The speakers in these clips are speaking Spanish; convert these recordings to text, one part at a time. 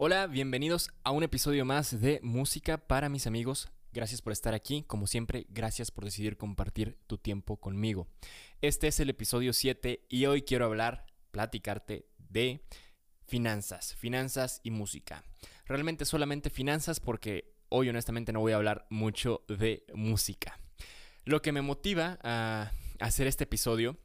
Hola, bienvenidos a un episodio más de Música para mis amigos. Gracias por estar aquí, como siempre, gracias por decidir compartir tu tiempo conmigo. Este es el episodio 7 y hoy quiero hablar, platicarte de finanzas, finanzas y música. Realmente solamente finanzas porque hoy honestamente no voy a hablar mucho de música. Lo que me motiva a hacer este episodio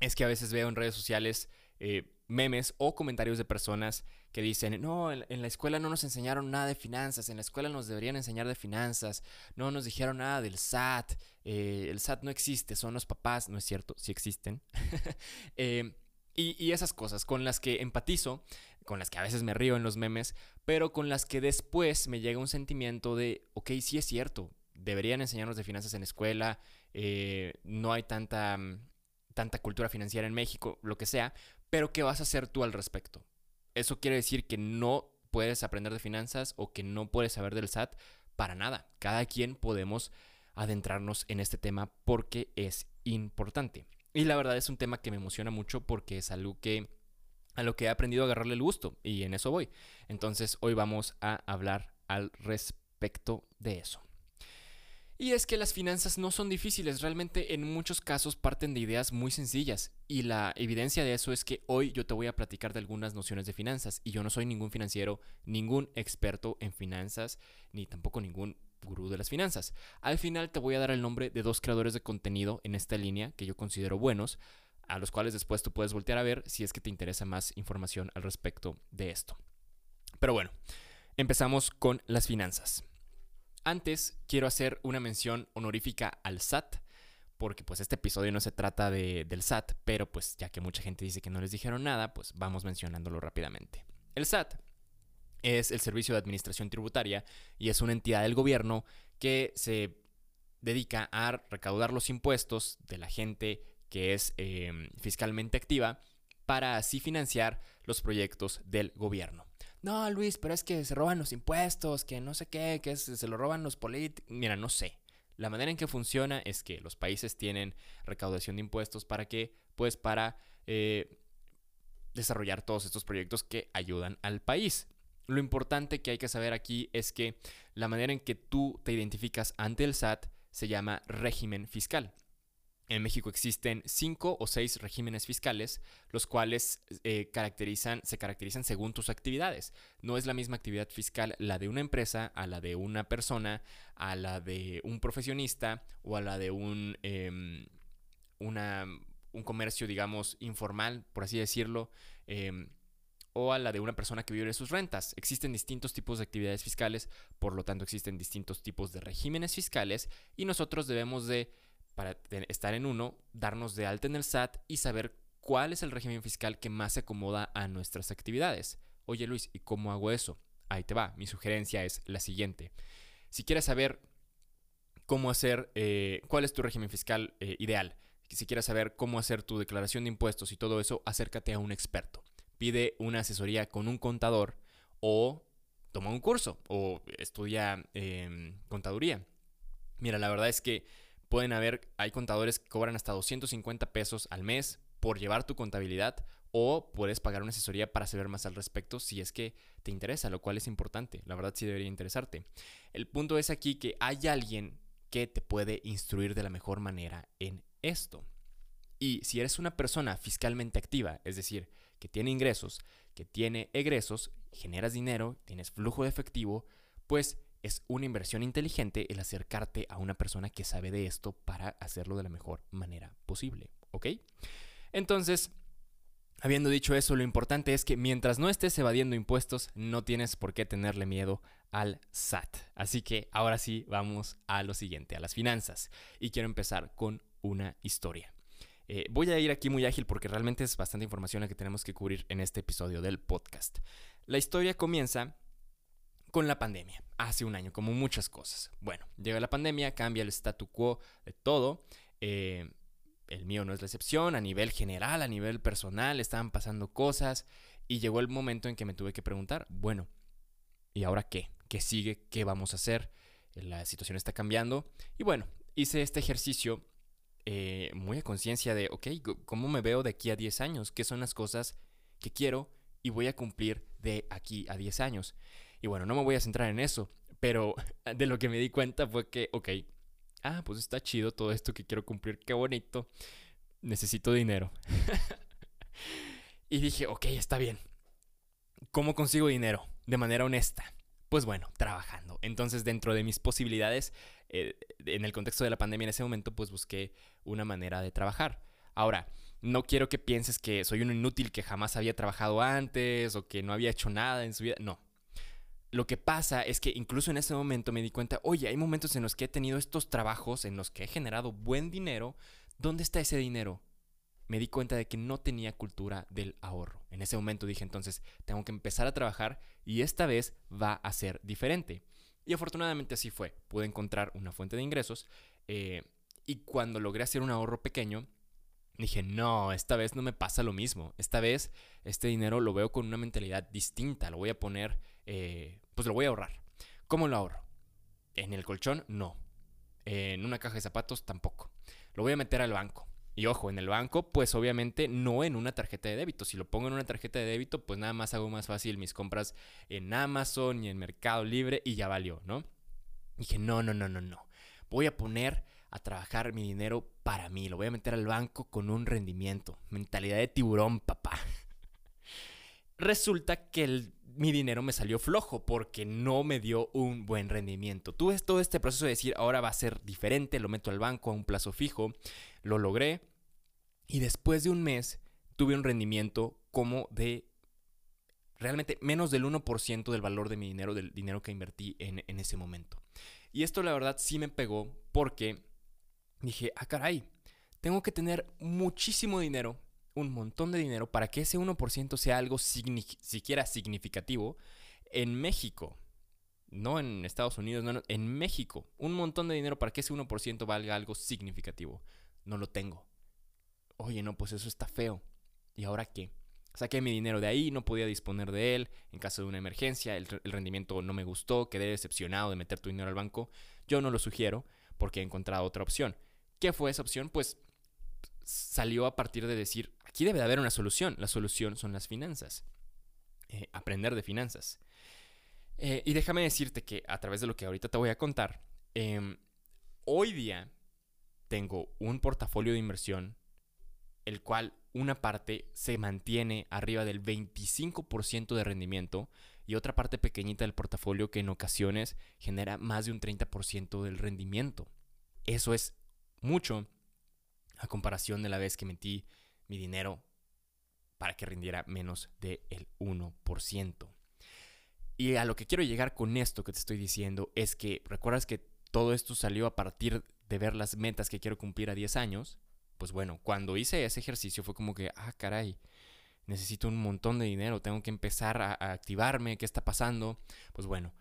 es que a veces veo en redes sociales eh, memes o comentarios de personas que dicen, no, en, la escuela no nos enseñaron nada de finanzas, en la escuela nos deberían enseñar de finanzas, no nos dijeron nada del SAT, eh, el SAT no existe, son los papás, no es cierto, sí existen. Eh, y, y, esas cosas con las que empatizo, con las que a veces me río en los memes, pero con las que después me llega un sentimiento de, ok, sí es cierto, deberían enseñarnos de finanzas en la escuela, eh, no hay tanta, tanta cultura financiera en México, lo que sea, pero ¿qué vas a hacer tú al respecto? ¿Eso quiere decir que no puedes aprender de finanzas o que no puedes saber del SAT? Para nada. Cada quien podemos adentrarnos en este tema porque es importante. Y la verdad es un tema que me emociona mucho porque es algo que a lo que he aprendido a agarrarle el gusto y en eso voy. Entonces hoy vamos a hablar al respecto de eso. Y es que las finanzas no son difíciles, realmente en muchos casos parten de ideas muy sencillas. Y la evidencia de eso es que hoy yo te voy a platicar de algunas nociones de finanzas. Y yo no soy ningún financiero, ningún experto en finanzas, ni tampoco ningún gurú de las finanzas. Al final te voy a dar el nombre de dos creadores de contenido en esta línea que yo considero buenos, a los cuales después tú puedes voltear a ver si es que te interesa más información al respecto de esto. Pero bueno, empezamos con las finanzas. Antes quiero hacer una mención honorífica al SAT, porque pues este episodio no se trata de, del SAT, pero pues ya que mucha gente dice que no les dijeron nada, pues vamos mencionándolo rápidamente. El SAT es el Servicio de Administración Tributaria y es una entidad del gobierno que se dedica a recaudar los impuestos de la gente que es em, fiscalmente activa para así financiar los proyectos del gobierno no, Luis, pero es que se roban los impuestos, que no sé qué, que se lo roban los políticos. Mira, no sé. La manera en que funciona es que los países tienen recaudación de impuestos para qué? Pues para eh, desarrollar todos estos proyectos que ayudan al país. Lo importante que hay que saber aquí es que la manera en que tú te identificas ante el SAT se llama régimen fiscal. En México existen cinco o seis regímenes fiscales, los cuales eh, caracterizan, se caracterizan según tus actividades. No es la misma actividad fiscal la de una empresa, a la de una persona, a la de un profesionista o a la de un, em, un comercio, digamos, informal, por así decirlo, em, o a la de una persona que vive sus rentas. Existen distintos tipos de actividades fiscales, por lo tanto existen distintos tipos de regímenes fiscales y nosotros debemos de para estar en uno, darnos de alta en el SAT y saber cuál es el régimen fiscal que más se acomoda a nuestras actividades. Oye Luis, ¿y cómo hago eso? Ahí te va, mi sugerencia es la siguiente. Si quieres saber cómo hacer, eh, cuál es tu régimen fiscal eh, ideal, si quieres saber cómo hacer tu declaración de impuestos y todo eso, acércate a un experto. Pide una asesoría con un contador o toma un curso o estudia em, contaduría. Mira, la verdad es que Pueden haber, hay contadores que cobran hasta 250 pesos al mes por llevar tu contabilidad o puedes pagar una asesoría para saber más al respecto si es que te interesa, lo cual es importante. La verdad sí debería interesarte. El punto es aquí que hay alguien que te puede instruir de la mejor manera en esto. Y si eres una persona fiscalmente activa, es decir, que tiene ingresos, que tiene egresos, generas dinero, tienes flujo de efectivo, pues es una inversión inteligente el acercarte a una persona que sabe de esto para hacerlo de la mejor manera posible, ¿ok? Entonces, habiendo dicho eso, lo importante es que mientras no estés evadiendo impuestos, no tienes por qué tenerle miedo al SAT. Así que ahora sí, vamos a lo siguiente, a las finanzas. Y quiero empezar con una historia. Eh, voy a ir aquí muy ágil porque realmente es bastante información la que tenemos que cubrir en este episodio del podcast. La historia comienza con la pandemia, hace un año, como muchas cosas. Bueno, llega la pandemia, cambia el statu quo de todo. Eh, el mío no es la excepción, a nivel general, a nivel personal, estaban pasando cosas y llegó el momento en que me tuve que preguntar, bueno, ¿y ahora qué? ¿Qué sigue? ¿Qué vamos a hacer? La situación está cambiando y bueno, hice este ejercicio eh, muy a conciencia de, ok, ¿cómo me veo de aquí a 10 años? ¿Qué son las cosas que quiero y voy a cumplir de aquí a 10 años? Y bueno, no me voy a centrar en eso, pero de lo que me di cuenta fue que, ok, ah, pues está chido todo esto que quiero cumplir, qué bonito, necesito dinero. y dije, ok, está bien. ¿Cómo consigo dinero? De manera honesta. Pues bueno, trabajando. Entonces, dentro de mis posibilidades, eh, en el contexto de la pandemia en ese momento, pues busqué una manera de trabajar. Ahora, no quiero que pienses que soy un inútil que jamás había trabajado antes o que no había hecho nada en su vida. No. Lo que pasa es que incluso en ese momento me di cuenta, oye, hay momentos en los que he tenido estos trabajos, en los que he generado buen dinero. ¿Dónde está ese dinero? Me di cuenta de que no tenía cultura del ahorro. En ese momento dije entonces, tengo que empezar a trabajar y esta vez va a ser diferente. Y afortunadamente así fue. Pude encontrar una fuente de ingresos eh, y cuando logré hacer un ahorro pequeño, dije, no, esta vez no me pasa lo mismo. Esta vez este dinero lo veo con una mentalidad distinta. Lo voy a poner, eh, pues lo voy a ahorrar. ¿Cómo lo ahorro? En el colchón, no. En una caja de zapatos, tampoco. Lo voy a meter al banco. Y ojo, en el banco, pues obviamente no en una tarjeta de débito. Si lo pongo en una tarjeta de débito, pues nada más hago más fácil mis compras en Amazon y en Mercado Libre y ya valió, ¿no? dije, no, no, no, no, no. Voy a poner a trabajar mi dinero para mí. Lo voy a meter al banco con un rendimiento. Mentalidad de tiburón, papá. Resulta que mi dinero me salió flojo porque no me dio un buen rendimiento. Tuve todo este proceso de decir, ahora va a ser diferente, lo meto al banco a un plazo fijo. Lo logré. Y después de un mes tuve un rendimiento como de realmente menos del 1% del valor de mi dinero, del dinero que invertí en, en ese momento. Y esto la verdad sí me pegó porque dije, ah, caray, tengo que tener muchísimo dinero, un montón de dinero, para que ese 1% sea algo siquiera significativo en México. No en Estados Unidos, no, en México. Un montón de dinero para que ese 1% valga algo significativo. No lo tengo. Oye, no, pues eso está feo. ¿Y ahora qué? Saqué mi dinero de ahí, no podía disponer de él en caso de una emergencia, el, el, rendimiento no me gustó, quedé decepcionado de meter tu dinero al banco. Yo no lo sugiero porque he encontrado otra opción. ¿Qué fue esa opción? Pues salió a partir de decir, aquí debe de haber una solución. La solución son las finanzas. Eh, aprender de finanzas. Eh, y déjame decirte que a través de lo que ahorita te voy a contar, em, hoy día tengo un portafolio de inversión, el cual una parte se mantiene arriba del 25% de rendimiento y otra parte pequeñita del portafolio que en ocasiones genera más de un 30% del rendimiento. Eso es mucho a comparación de la vez que metí mi dinero para que rindiera menos del 1%. Y a lo que quiero llegar con esto que te estoy diciendo es que, ¿recuerdas que todo esto salió a partir de ver las metas que quiero cumplir a 10 años? Pues bueno, cuando hice ese ejercicio fue como que, ah, caray, necesito un montón de dinero, tengo que empezar a, a activarme, ¿qué está pasando? Pues bueno,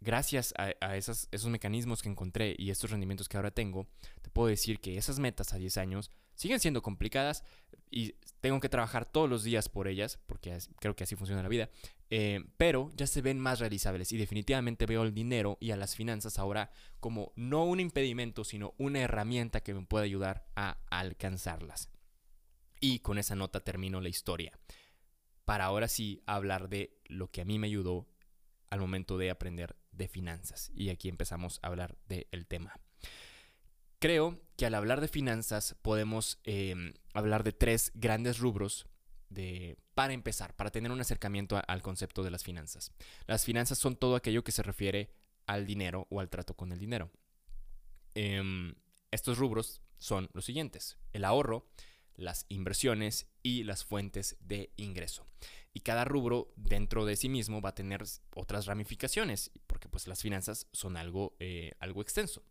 gracias a, esos mecanismos que encontré y estos rendimientos que ahora tengo, te puedo decir que esas metas a 10 años siguen siendo complicadas y tengo que trabajar todos los días por ellas, porque creo que así funciona la vida, eh, pero ya se ven más realizables y definitivamente veo el dinero y a las finanzas ahora como no un impedimento, sino una herramienta que me puede ayudar a alcanzarlas. Y con esa nota termino la historia. Para ahora sí hablar de lo que a mí me ayudó al momento de aprender de finanzas. Y aquí empezamos a hablar del tema. Creo que al hablar de finanzas podemos em, hablar de tres grandes rubros para empezar, para tener un acercamiento al concepto de las finanzas. Las finanzas son todo aquello que se refiere al dinero o al trato con el dinero. Em, estos rubros son los siguientes. El ahorro, las inversiones y las fuentes de ingreso. Y cada rubro dentro de sí mismo va a tener otras ramificaciones, porque pues las finanzas son algo, eh, algo extenso.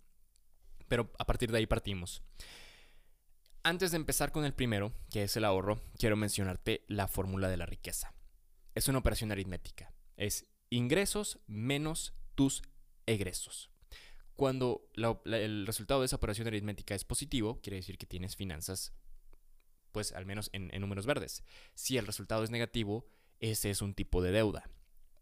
Pero a partir de ahí partimos. Antes de empezar con el primero, que es el ahorro, quiero mencionarte la fórmula de la riqueza. Es una operación aritmética. Es ingresos menos tus egresos. Cuando el resultado de esa operación aritmética es positivo, quiere decir que tienes finanzas pues al menos en, números verdes. Si el resultado es negativo, ese es un tipo de deuda.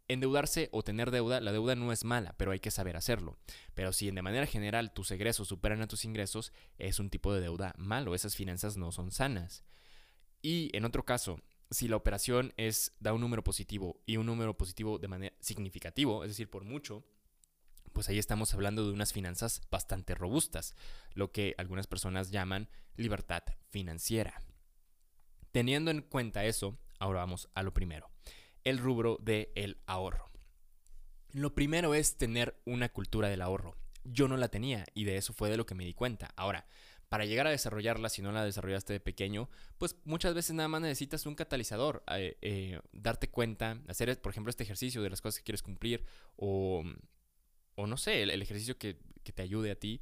Endeudarse o tener deuda, la deuda no es mala, pero hay que saber hacerlo. Pero si de manera general tus egresos superan a tus ingresos, es un tipo de deuda malo, esas finanzas no son sanas. Y en otro caso, si la operación es da un número positivo y un número positivo de manera significativo, es decir, por mucho, pues ahí estamos hablando de unas finanzas bastante robustas, lo que algunas personas llaman libertad financiera. Teniendo en cuenta eso, ahora vamos a lo primero el rubro del el ahorro. Lo primero es tener una cultura del ahorro. Yo no la tenía y de eso fue de lo que me di cuenta. Ahora, para llegar a desarrollarla, si no la desarrollaste de pequeño, pues muchas veces nada más necesitas un catalizador, eh, eh, darte cuenta, hacer, por ejemplo, este ejercicio de las cosas que quieres cumplir o, o no sé, el, ejercicio que, que, te ayude a ti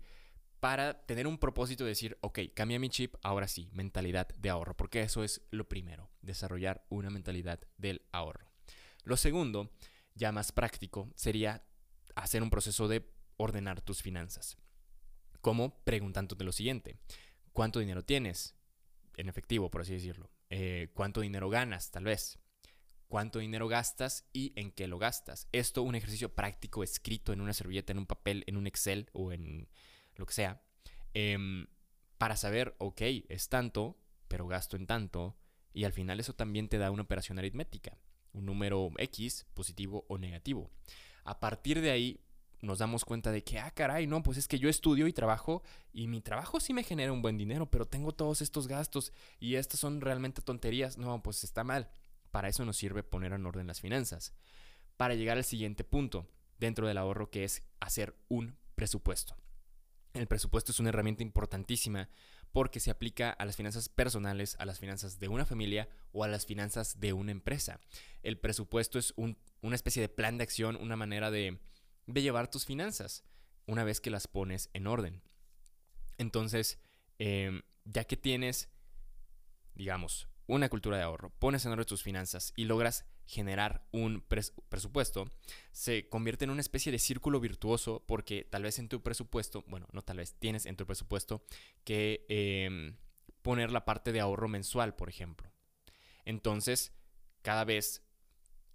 para tener un propósito de decir, ok, cambia mi chip, ahora sí, mentalidad de ahorro, porque eso es lo primero, desarrollar una mentalidad del ahorro. Lo segundo, ya más práctico, sería hacer un proceso de ordenar tus finanzas. Como preguntándote lo siguiente, ¿cuánto dinero tienes? En efectivo, por así decirlo. Eh, ¿Cuánto dinero ganas, tal vez? ¿Cuánto dinero gastas y en qué lo gastas? Esto, un ejercicio práctico escrito en una servilleta, en un papel, en un Excel o en lo que sea, em, para saber, ok, es tanto, pero gasto en tanto, y al final eso también te da una operación aritmética un número X, positivo o negativo. A partir de ahí nos damos cuenta de que, ah, caray, no, pues es que yo estudio y trabajo y mi trabajo sí me genera un buen dinero, pero tengo todos estos gastos y estas son realmente tonterías. No, pues está mal. Para eso nos sirve poner en orden las finanzas. Para llegar al siguiente punto dentro del ahorro que es hacer un presupuesto. El presupuesto es una herramienta importantísima porque se aplica a las finanzas personales, a las finanzas de una familia o a las finanzas de una empresa. El presupuesto es una especie de plan de acción, una manera de, llevar tus finanzas una vez que las pones en orden. Entonces, em, ya que tienes, digamos, una cultura de ahorro, pones en orden tus finanzas y logras generar un presupuesto, se convierte en una especie de círculo virtuoso porque tal vez en tu presupuesto, bueno, no tal vez, tienes en tu presupuesto que em, poner la parte de ahorro mensual, por ejemplo. Entonces, cada vez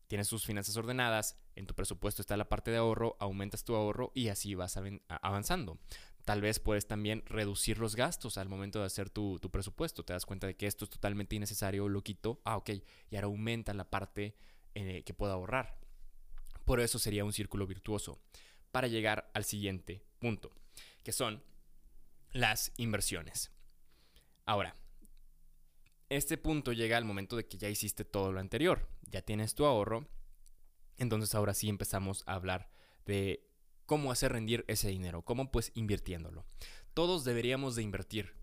tienes tus finanzas ordenadas, en tu presupuesto está la parte de ahorro, aumentas tu ahorro y así vas avanzando. Tal vez puedes también reducir los gastos al momento de hacer tu, presupuesto. Te das cuenta de que esto es totalmente innecesario, lo quito. Ah, ok. Y ahora aumenta la parte eh, que puedo ahorrar. Por eso sería un círculo virtuoso. Para llegar al siguiente punto, que son las inversiones. Ahora, este punto llega al momento de que ya hiciste todo lo anterior. Ya tienes tu ahorro. Entonces ahora sí empezamos a hablar de cómo hacer rendir ese dinero, cómo pues invirtiéndolo. Todos deberíamos de invertir,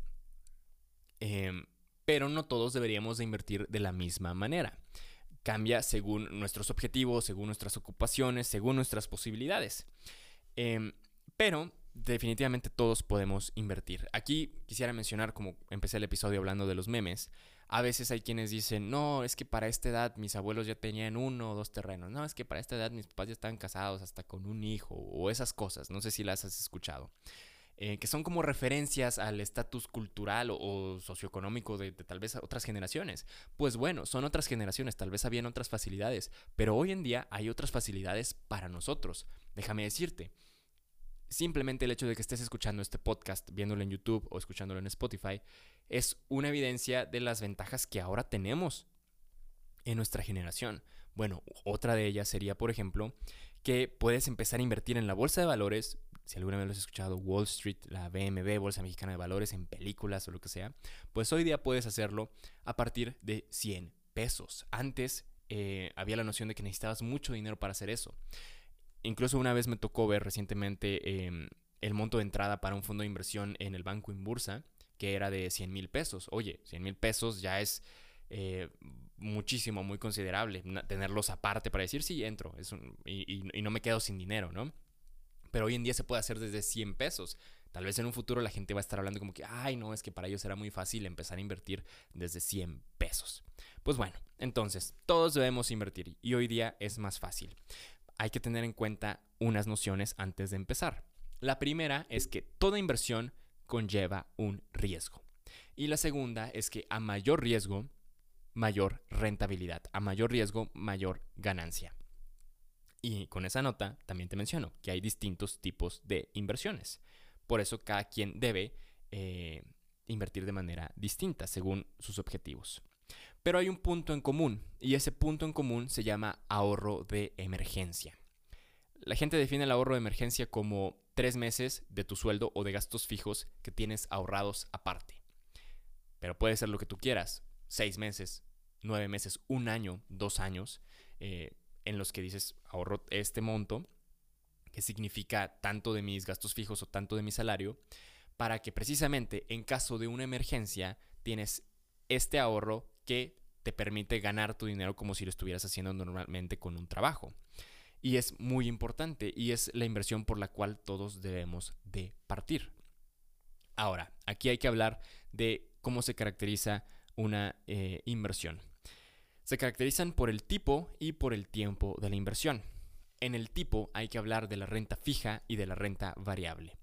em, pero no todos deberíamos de invertir de la misma manera. Cambia según nuestros objetivos, según nuestras ocupaciones, según nuestras posibilidades. Em, pero definitivamente todos podemos invertir. Aquí quisiera mencionar, como empecé el episodio hablando de los memes, a veces hay quienes dicen, no, es que para esta edad mis abuelos ya tenían uno o dos terrenos. No, es que para esta edad mis papás ya estaban casados hasta con un hijo o esas cosas. No sé si las has escuchado. Eh, que son como referencias al estatus cultural o, socioeconómico de, de, tal vez otras generaciones. Pues bueno, son otras generaciones, tal vez habían otras facilidades, pero hoy en día hay otras facilidades para nosotros. Déjame decirte, simplemente el hecho de que estés escuchando este podcast, viéndolo en YouTube o escuchándolo en Spotify, es una evidencia de las ventajas que ahora tenemos en nuestra generación. Bueno, otra de ellas sería, por ejemplo, que puedes empezar a invertir en la bolsa de valores, si alguna vez lo has escuchado, Wall Street, la BMB, Bolsa Mexicana de Valores, en películas o lo que sea, pues hoy día puedes hacerlo a partir de 100 pesos. Antes eh, había la noción de que necesitabas mucho dinero para hacer eso. Incluso una vez me tocó ver recientemente em, el monto de entrada para un fondo de inversión en el banco en bursa que era de 100 mil pesos. Oye, 100 mil pesos ya es eh, muchísimo, muy considerable. Tenerlos aparte para decir, sí, entro es y, no me quedo sin dinero, ¿no? Pero hoy en día se puede hacer desde 100 pesos. Tal vez en un futuro la gente va a estar hablando como que, ay, no, es que para ellos era muy fácil empezar a invertir desde 100 pesos. Pues bueno, entonces, todos debemos invertir y hoy día es más fácil. Hay que tener en cuenta unas nociones antes de empezar. La primera es que toda inversión conlleva un riesgo. Y la segunda es que a mayor riesgo, mayor rentabilidad. A mayor riesgo, mayor ganancia. Y con esa nota también te menciono que hay distintos tipos de inversiones. Por eso cada quien debe eh, invertir de manera distinta según sus objetivos. Pero hay un punto en común y ese punto en común se llama ahorro de emergencia. La gente define el ahorro de emergencia como tres meses de tu sueldo o de gastos fijos que tienes ahorrados aparte. Pero puede ser lo que tú quieras, seis meses, nueve meses, un año, dos años, eh, en los que dices ahorro este monto, que significa tanto de mis gastos fijos o tanto de mi salario, para que precisamente en caso de una emergencia tienes este ahorro que te permite ganar tu dinero como si lo estuvieras haciendo normalmente con un trabajo. Y es muy importante y es la inversión por la cual todos debemos de partir. Ahora, aquí hay que hablar de cómo se caracteriza una eh, inversión. Se caracterizan por el tipo y por el tiempo de la inversión. En el tipo hay que hablar de la renta fija y de la renta variable.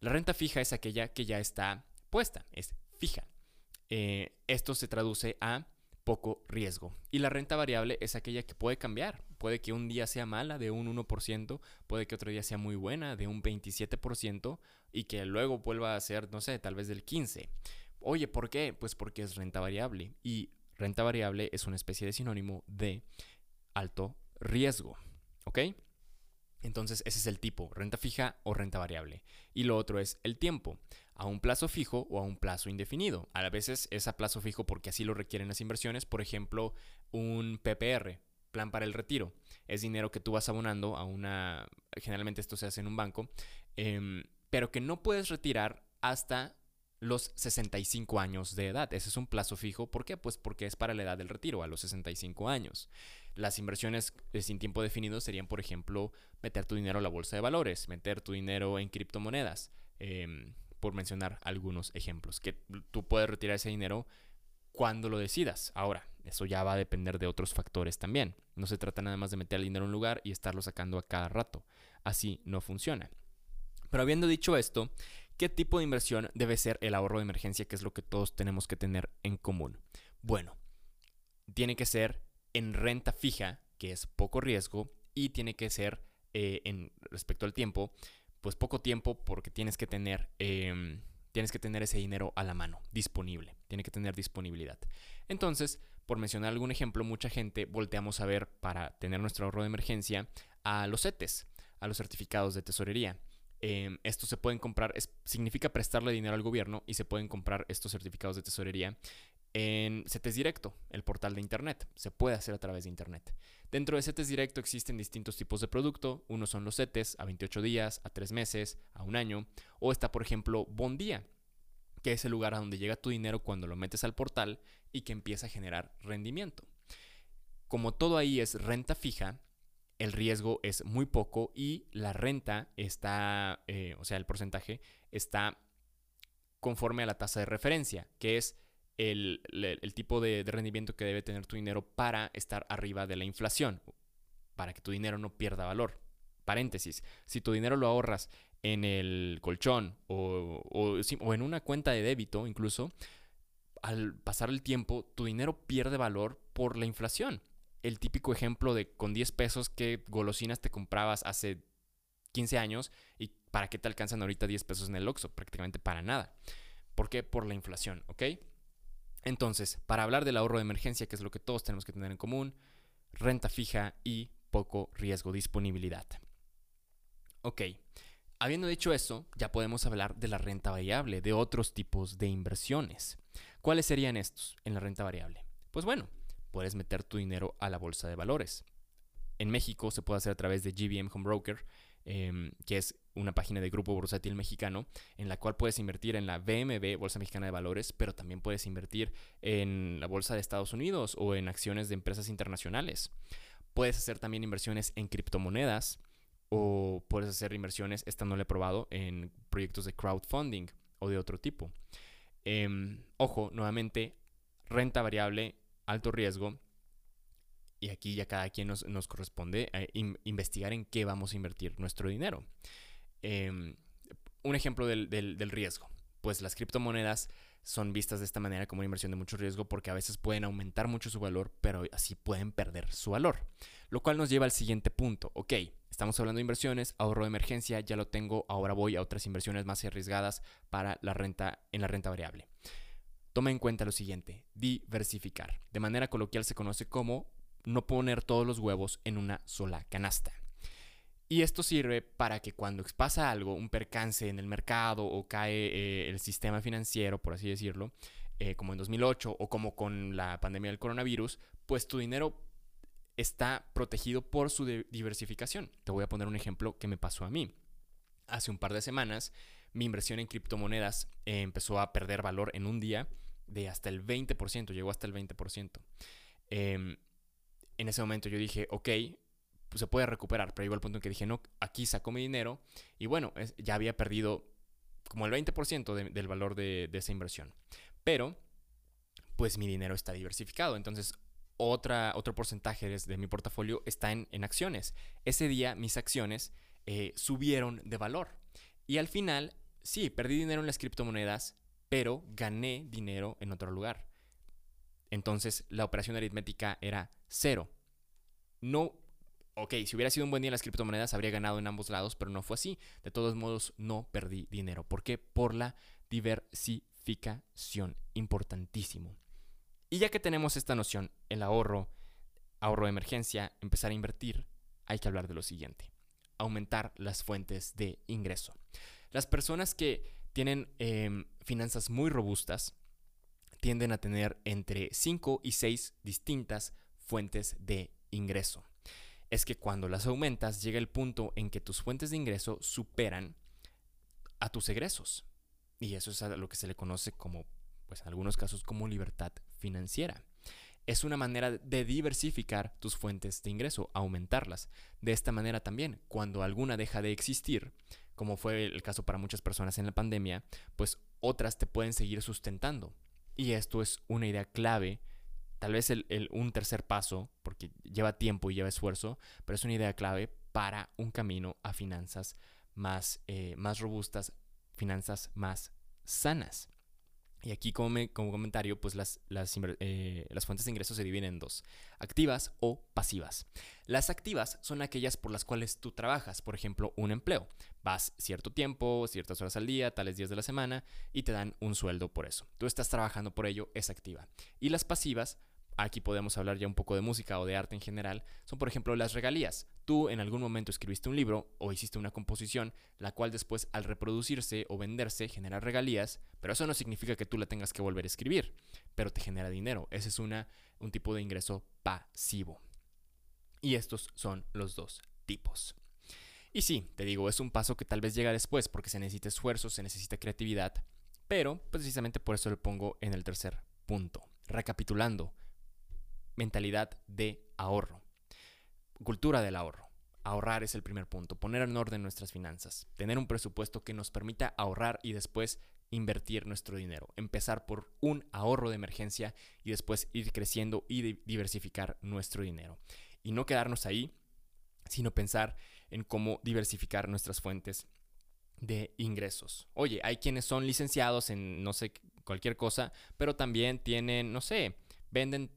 La renta fija es aquella que ya está puesta, es fija. Eh, esto se traduce a poco riesgo. Y la renta variable es aquella que puede cambiar. Puede que un día sea mala de un 1%, puede que otro día sea muy buena de un 27% y que luego vuelva a ser, no sé, tal vez del 15%. Oye, ¿por qué? Pues porque es renta variable. Y renta variable es una especie de sinónimo de alto riesgo. ¿Ok? Entonces ese es el tipo, renta fija o renta variable. Y lo otro es el tiempo, a un plazo fijo o a un plazo indefinido. A veces es a plazo fijo porque así lo requieren las inversiones, por ejemplo, un PPR, plan para el retiro. Es dinero que tú vas abonando a una, generalmente esto se hace en un banco, em, pero que no puedes retirar hasta los 65 años de edad. Ese es un plazo fijo. ¿Por qué? Pues porque es para la edad del retiro, a los 65 años. Las inversiones eh, sin tiempo definido serían, por ejemplo, meter tu dinero a la bolsa de valores, meter tu dinero en criptomonedas, em, por mencionar algunos ejemplos, que tú puedes retirar ese dinero cuando lo decidas. Ahora, eso ya va a depender de otros factores también. No se trata nada más de meter el dinero en un lugar y estarlo sacando a cada rato. Así no funciona. Pero habiendo dicho esto, ¿Qué tipo de inversión debe ser el ahorro de emergencia, que es lo que todos tenemos que tener en común? Bueno, tiene que ser en renta fija, que es poco riesgo, y tiene que ser eh, en respecto al tiempo, pues poco tiempo porque tienes que tener em, tienes que tener ese dinero a la mano, disponible, tiene que tener disponibilidad. Entonces, por mencionar algún ejemplo, mucha gente volteamos a ver para tener nuestro ahorro de emergencia a los CETES, a los certificados de tesorería. Eh, estos se pueden comprar, significa prestarle dinero al gobierno y se pueden comprar estos certificados de tesorería en CETES Directo, el portal de Internet. Se puede hacer a través de Internet. Dentro de CETES Directo existen distintos tipos de producto. Uno son los CETES a 28 días, a 3 meses, a un año. O está, por ejemplo, Bondía, que es el lugar a donde llega tu dinero cuando lo metes al portal y que empieza a generar rendimiento. Como todo ahí es renta fija, el riesgo es muy poco y la renta está, eh, o sea, el porcentaje está conforme a la tasa de referencia, que es el, tipo de, rendimiento que debe tener tu dinero para estar arriba de la inflación, para que tu dinero no pierda valor. Paréntesis, si tu dinero lo ahorras en el colchón o, o en una cuenta de débito incluso, al pasar el tiempo tu dinero pierde valor por la inflación el típico ejemplo de con 10 pesos que golosinas te comprabas hace 15 años y para qué te alcanzan ahorita 10 pesos en el Oxxo, prácticamente para nada. ¿Por qué? Por la inflación, ¿ok? Entonces, para hablar del ahorro de emergencia, que es lo que todos tenemos que tener en común, renta fija y poco riesgo, disponibilidad. Ok, habiendo dicho eso, ya podemos hablar de la renta variable, de otros tipos de inversiones. ¿Cuáles serían estos en la renta variable? Pues bueno, puedes meter tu dinero a la bolsa de valores. En México se puede hacer a través de GBM Home Broker, em, que es una página de grupo bursátil mexicano, en la cual puedes invertir en la BMB, Bolsa Mexicana de Valores, pero también puedes invertir en la Bolsa de Estados Unidos o en acciones de empresas internacionales. Puedes hacer también inversiones en criptomonedas o puedes hacer inversiones, esta no he probado, en proyectos de crowdfunding o de otro tipo. Em, ojo, nuevamente, renta variable alto riesgo. Y aquí ya cada quien nos, corresponde eh, investigar en qué vamos a invertir nuestro dinero. Em, un ejemplo del, riesgo. pues las criptomonedas son vistas de esta manera como una inversión de mucho riesgo porque a veces pueden aumentar mucho su valor, pero así pueden perder su valor. Lo cual nos lleva al siguiente punto. Ok, estamos hablando de inversiones, ahorro de emergencia, ya lo tengo, ahora voy a otras inversiones más arriesgadas para la renta en la renta variable. Toma en cuenta lo siguiente, diversificar. De manera coloquial se conoce como no poner todos los huevos en una sola canasta. Y esto sirve para que cuando pasa algo, un percance en el mercado o cae eh, el sistema financiero, por así decirlo, eh, como en 2008 o como con la pandemia del coronavirus, pues tu dinero está protegido por su diversificación. Te voy a poner un ejemplo que me pasó a mí. Hace un par de semanas, mi inversión en criptomonedas eh, empezó a perder valor en un día de hasta el 20%, llegó hasta el 20%. Em, en ese momento yo dije, ok, se puede recuperar. Pero llegó al punto en que dije, no, aquí saco mi dinero y bueno, ya había perdido como el 20% del valor de, esa inversión. Pero, pues mi dinero está diversificado. Entonces, otra, otro porcentaje de, mi portafolio está en, acciones. Ese día mis acciones eh, subieron de valor. Y al final, sí, perdí dinero en las criptomonedas, pero gané dinero en otro lugar. Entonces, la operación aritmética era cero. No ok, si hubiera sido un buen día en las criptomonedas habría ganado en ambos lados, pero no fue así. De todos modos, no perdí dinero. ¿Por qué? Por la diversificación. Importantísimo. Y ya que tenemos esta noción, el ahorro, ahorro de emergencia, empezar a invertir, hay que hablar de lo siguiente. Aumentar las fuentes de ingreso. Las personas que tienen em, finanzas muy robustas tienden a tener entre 5 y 6 distintas fuentes de ingreso es que cuando las aumentas llega el punto en que tus fuentes de ingreso superan a tus egresos. Y eso es a lo que se le conoce como, pues en algunos casos, como libertad financiera. Es una manera de diversificar tus fuentes de ingreso, aumentarlas. De esta manera también, cuando alguna deja de existir, como fue el caso para muchas personas en la pandemia, pues otras te pueden seguir sustentando. Y esto es una idea clave Tal vez el, un tercer paso, porque lleva tiempo y lleva esfuerzo, pero es una idea clave para un camino a finanzas más, eh, más robustas, finanzas más sanas. Y aquí como, como comentario, pues las, las, eh, las, fuentes de ingresos se dividen en dos, activas o pasivas. Las activas son aquellas por las cuales tú trabajas, por ejemplo, un empleo. Vas cierto tiempo, ciertas horas al día, tales días de la semana, y te dan un sueldo por eso. Tú estás trabajando por ello, es activa. Y las pasivas aquí podemos hablar ya un poco de música o de arte en general, son por ejemplo las regalías. Tú en algún momento escribiste un libro o hiciste una composición, la cual después al reproducirse o venderse genera regalías, pero eso no significa que tú la tengas que volver a escribir, pero te genera dinero. Ese es una, un tipo de ingreso pasivo. Y estos son los dos tipos. Y sí, te digo, es un paso que tal vez llega después porque se necesita esfuerzo, se necesita creatividad, pero precisamente por eso lo pongo en el tercer punto. Recapitulando, mentalidad de ahorro. Cultura del ahorro. Ahorrar es el primer punto, poner en orden nuestras finanzas, tener un presupuesto que nos permita ahorrar y después invertir nuestro dinero. Empezar por un ahorro de emergencia y después ir creciendo y diversificar nuestro dinero. Y no quedarnos ahí, sino pensar en cómo diversificar nuestras fuentes de ingresos. Oye, hay quienes son licenciados en no sé cualquier cosa, pero también tienen, no sé, venden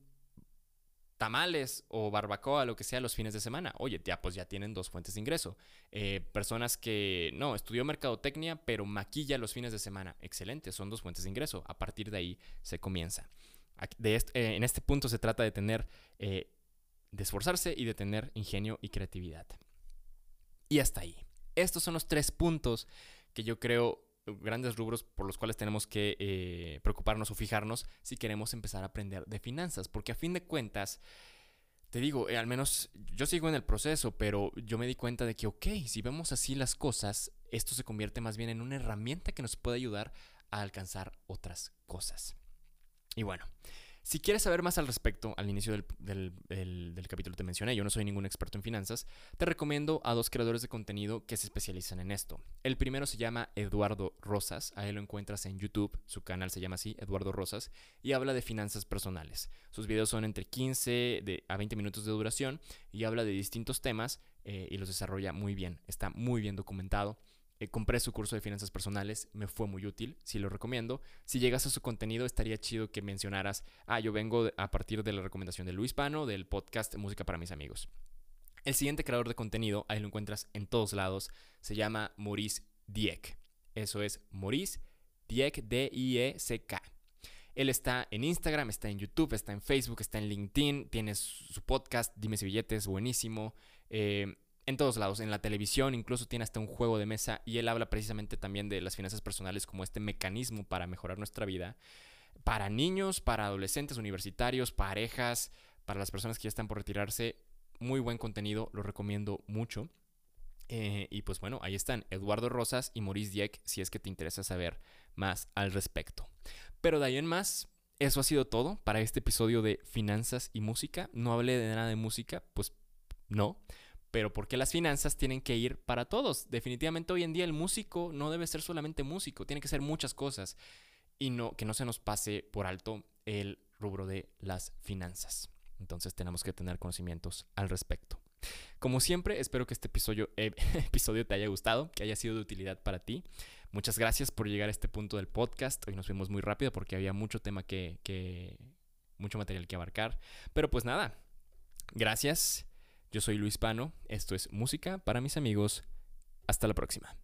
tamales o barbacoa, lo que sea, los fines de semana. Oye, ya pues ya tienen dos fuentes de ingreso. Eh, personas que no, estudió mercadotecnia, pero maquilla los fines de semana. Excelente, son dos fuentes de ingreso. A partir de ahí se comienza. Eh, en este punto se trata de tener, eh, de esforzarse y de tener ingenio y creatividad. Y hasta ahí. Estos son los tres puntos que yo creo grandes rubros por los cuales tenemos que eh, preocuparnos o fijarnos si queremos empezar a aprender de finanzas, porque a fin de cuentas, te digo, eh, al menos yo sigo en el proceso, pero yo me di cuenta de que, ok, si vemos así las cosas, esto se convierte más bien en una herramienta que nos puede ayudar a alcanzar otras cosas. Y bueno, si quieres saber más al respecto, al inicio del, capítulo te mencioné, yo no soy ningún experto en finanzas, te recomiendo a dos creadores de contenido que se especializan en esto. El primero se llama Eduardo Rosas, a él lo encuentras en YouTube, su canal se llama así, Eduardo Rosas, y habla de finanzas personales. Sus videos son entre 15 a 20 minutos de duración y habla de distintos temas eh, y los desarrolla muy bien, está muy bien documentado. Eh, compré su curso de finanzas personales, me fue muy útil, sí lo recomiendo. Si llegas a su contenido, estaría chido que mencionaras, ah, yo vengo a partir de la recomendación de Luis Pano, del podcast Música para mis amigos. El siguiente creador de contenido, ahí lo encuentras en todos lados, se llama Maurice Dieck. Eso es Maurice Dieck, D-I-E-C-K. Él está en Instagram, está en YouTube, está en Facebook, está en LinkedIn, tiene su podcast, Dime si billetes, buenísimo. Eh, en todos lados, en la televisión, incluso tiene hasta un juego de mesa y él habla precisamente también de las finanzas personales como este mecanismo para mejorar nuestra vida. Para niños, para adolescentes, universitarios, parejas, para las personas que ya están por retirarse, muy buen contenido, lo recomiendo mucho. Eh, y pues bueno, ahí están Eduardo Rosas y Maurice Dieck si es que te interesa saber más al respecto. Pero de ahí en más, eso ha sido todo para este episodio de finanzas y música. No hablé de nada de música, pues no. Pero porque las finanzas tienen que ir para todos. Definitivamente hoy en día el músico no debe ser solamente músico, tiene que ser muchas cosas. Y no, que no se nos pase por alto el rubro de las finanzas. Entonces tenemos que tener conocimientos al respecto. Como siempre, espero que este episodio, eh, episodio te haya gustado, que haya sido de utilidad para ti. Muchas gracias por llegar a este punto del podcast. Hoy nos fuimos muy rápido porque había mucho tema que, que mucho material que abarcar. Pero pues nada, gracias. Yo soy Luis Pano. Esto es Música para mis amigos. Hasta la próxima.